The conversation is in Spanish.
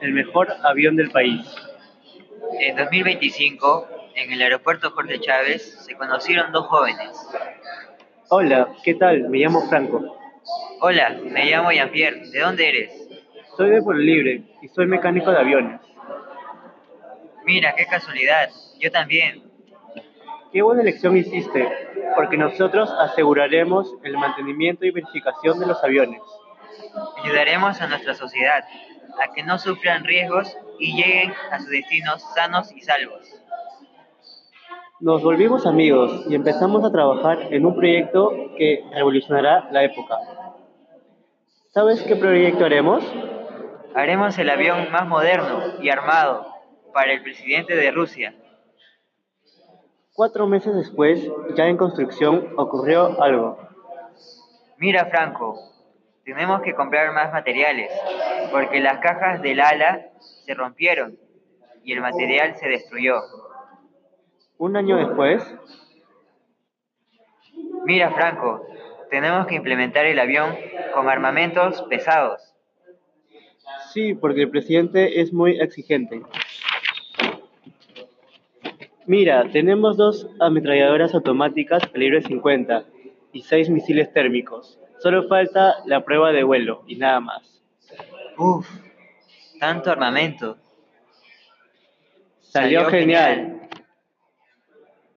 El mejor avión del país. En 2025, en el aeropuerto Jorge Chávez, se conocieron dos jóvenes. Hola, ¿qué tal? Me llamo Franco. Hola, me llamo Jean-Pierre. ¿De dónde eres? Soy de Pueblo Libre y soy mecánico de aviones. Mira, qué casualidad. Yo también. Qué buena elección hiciste, porque nosotros aseguraremos el mantenimiento y verificación de los aviones. Ayudaremos a nuestra sociedad a que no sufran riesgos y lleguen a sus destinos sanos y salvos. Nos volvimos amigos y empezamos a trabajar en un proyecto que revolucionará la época. ¿Sabes qué proyecto haremos? Haremos el avión más moderno y armado para el presidente de Rusia. Cuatro meses después, ya en construcción, ocurrió algo. Mira, Franco, tenemos que comprar más materiales, porque las cajas del ala se rompieron y el material se destruyó. Un año después, Mira, Franco, tenemos que implementar el avión con armamentos pesados. sí, porque el presidente es muy exigente. Mira, tenemos dos ametralladoras automáticas calibre 50 y seis misiles térmicos. Solo falta la prueba de vuelo y nada más. Uf, tanto armamento. Salió, Salió genial. genial.